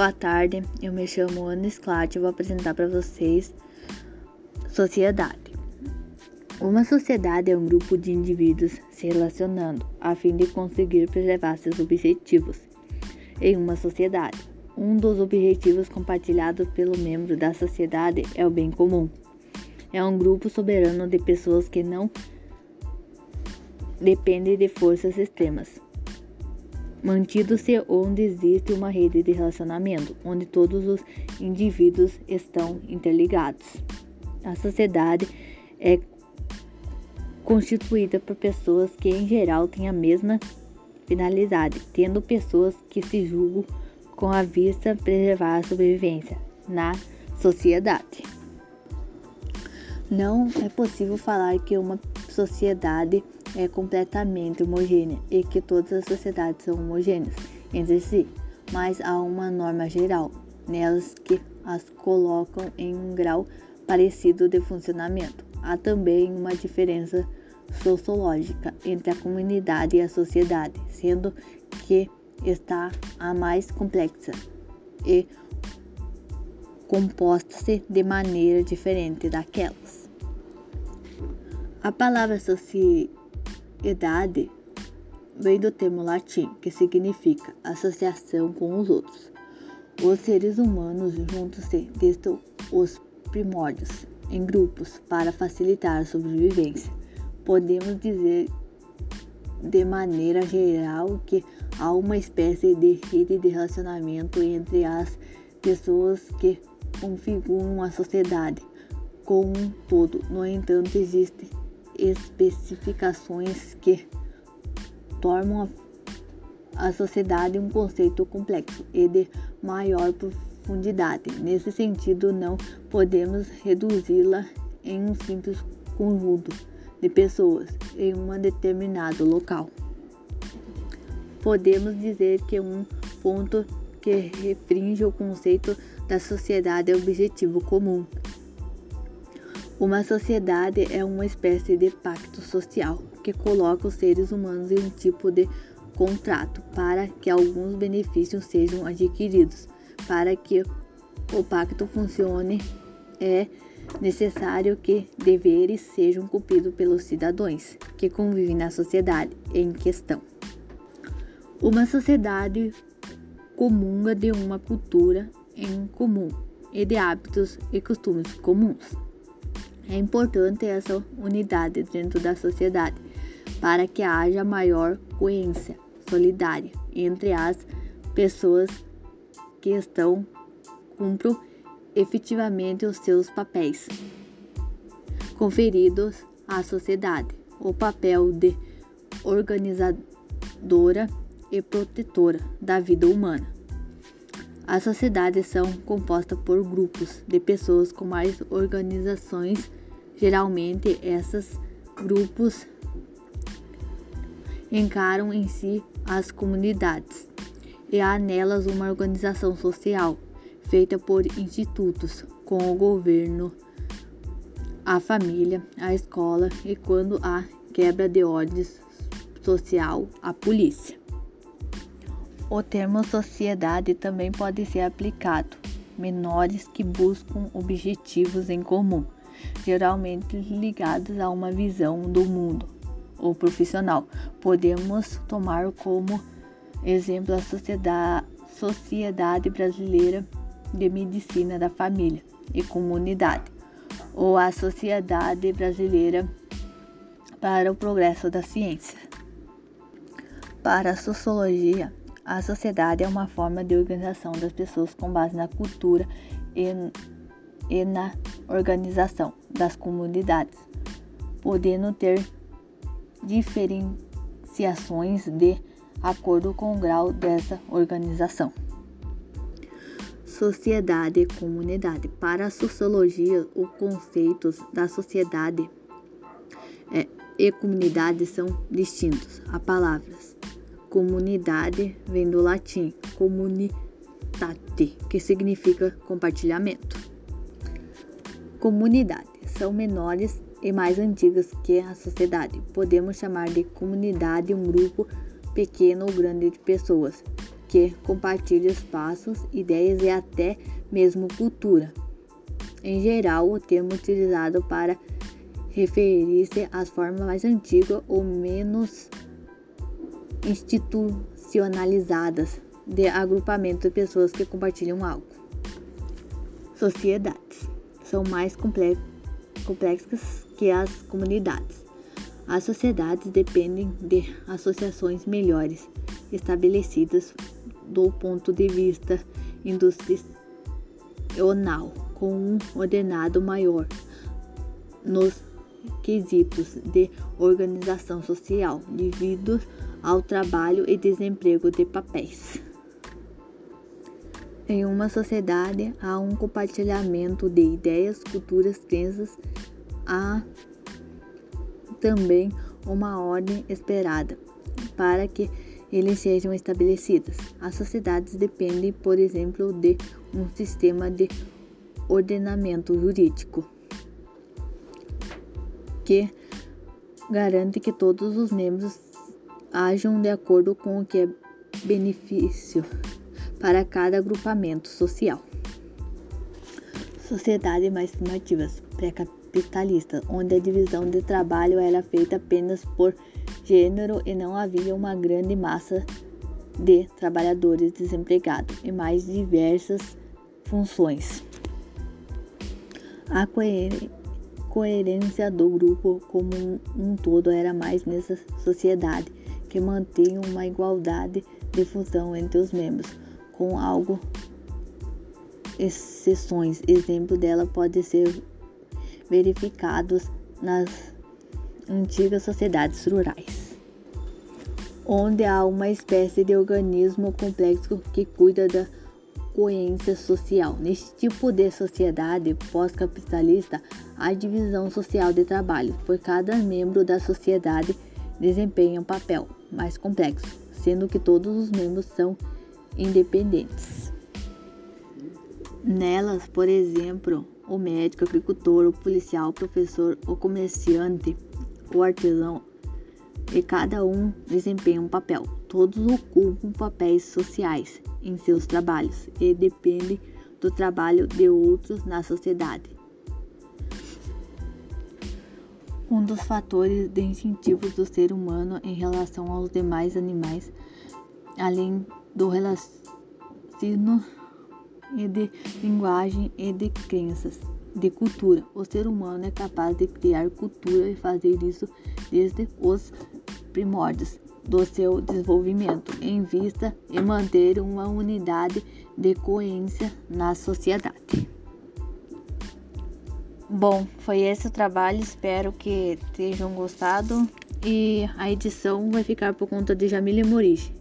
Boa tarde, eu me chamo Ana Sclat e vou apresentar para vocês sociedade. Uma sociedade é um grupo de indivíduos se relacionando a fim de conseguir preservar seus objetivos. Em uma sociedade, um dos objetivos compartilhados pelo membro da sociedade é o bem comum. É um grupo soberano de pessoas que não dependem de forças extremas mantido-se onde existe uma rede de relacionamento, onde todos os indivíduos estão interligados. A sociedade é constituída por pessoas que, em geral, têm a mesma finalidade, tendo pessoas que se julgam com a vista preservar a sobrevivência na sociedade. Não é possível falar que uma sociedade é completamente homogênea e que todas as sociedades são homogêneas entre si, mas há uma norma geral nelas que as colocam em um grau parecido de funcionamento. Há também uma diferença sociológica entre a comunidade e a sociedade, sendo que está a mais complexa e composta-se de maneira diferente daquelas. A palavra sociedade Idade vem do termo latim, que significa associação com os outros. Os seres humanos juntos-se desde os primórdios, em grupos, para facilitar a sobrevivência. Podemos dizer de maneira geral que há uma espécie de rede de relacionamento entre as pessoas que configuram a sociedade como um todo. No entanto, existe especificações que tornam a sociedade um conceito complexo e de maior profundidade. Nesse sentido, não podemos reduzi-la em um simples conjunto de pessoas em um determinado local. Podemos dizer que um ponto que restringe o conceito da sociedade é o objetivo comum, uma sociedade é uma espécie de pacto social que coloca os seres humanos em um tipo de contrato para que alguns benefícios sejam adquiridos. Para que o pacto funcione, é necessário que deveres sejam cumpridos pelos cidadãos que convivem na sociedade em questão. Uma sociedade comunga de uma cultura em comum e de hábitos e costumes comuns. É importante essa unidade dentro da sociedade para que haja maior coerência solidária entre as pessoas que estão cumprem efetivamente os seus papéis conferidos à sociedade, o papel de organizadora e protetora da vida humana. As sociedades são compostas por grupos de pessoas com mais organizações Geralmente, esses grupos encaram em si as comunidades e há nelas uma organização social feita por institutos, com o governo, a família, a escola e, quando há quebra de ordem social, a polícia. O termo sociedade também pode ser aplicado menores que buscam objetivos em comum geralmente ligados a uma visão do mundo ou profissional. Podemos tomar como exemplo a Sociedade, Sociedade Brasileira de Medicina da Família e Comunidade ou a Sociedade Brasileira para o Progresso da Ciência. Para a sociologia, a sociedade é uma forma de organização das pessoas com base na cultura e e na organização das comunidades, podendo ter diferenciações de acordo com o grau dessa organização. Sociedade e comunidade. Para a sociologia, os conceitos da sociedade é, e comunidade são distintos. As palavras comunidade vem do latim comunitate, que significa compartilhamento. Comunidade são menores e mais antigas que a sociedade. Podemos chamar de comunidade um grupo pequeno ou grande de pessoas que compartilha espaços, ideias e até mesmo cultura. Em geral, o termo utilizado para referir-se às formas mais antigas ou menos institucionalizadas de agrupamento de pessoas que compartilham algo. Sociedades são mais complexas que as comunidades. As sociedades dependem de associações melhores estabelecidas do ponto de vista industrial, com um ordenado maior nos quesitos de organização social, devido ao trabalho e desemprego de papéis. Em uma sociedade há um compartilhamento de ideias, culturas, crenças, há também uma ordem esperada para que eles sejam estabelecidos. As sociedades dependem, por exemplo, de um sistema de ordenamento jurídico que garante que todos os membros ajam de acordo com o que é benefício para cada agrupamento social. Sociedades mais primitivas, pré-capitalistas, onde a divisão de trabalho era feita apenas por gênero e não havia uma grande massa de trabalhadores desempregados e mais diversas funções. A coerência do grupo como um todo era mais nessa sociedade que mantinha uma igualdade de função entre os membros com algo exceções. Exemplo dela pode ser verificados nas antigas sociedades rurais, onde há uma espécie de organismo complexo que cuida da coerência social. Neste tipo de sociedade pós-capitalista, há divisão social de trabalho, por cada membro da sociedade desempenha um papel mais complexo, sendo que todos os membros são independentes. Nelas, por exemplo, o médico, o agricultor, o policial, o professor, o comerciante, o artesão, e cada um desempenha um papel. Todos ocupam papéis sociais em seus trabalhos e dependem do trabalho de outros na sociedade. Um dos fatores de incentivos do ser humano em relação aos demais animais, além do raciocínio e de linguagem e de crenças, de cultura. O ser humano é capaz de criar cultura e fazer isso desde os primórdios do seu desenvolvimento, em vista de manter uma unidade de coerência na sociedade. Bom, foi esse o trabalho, espero que tenham gostado e a edição vai ficar por conta de Jamile Moriche.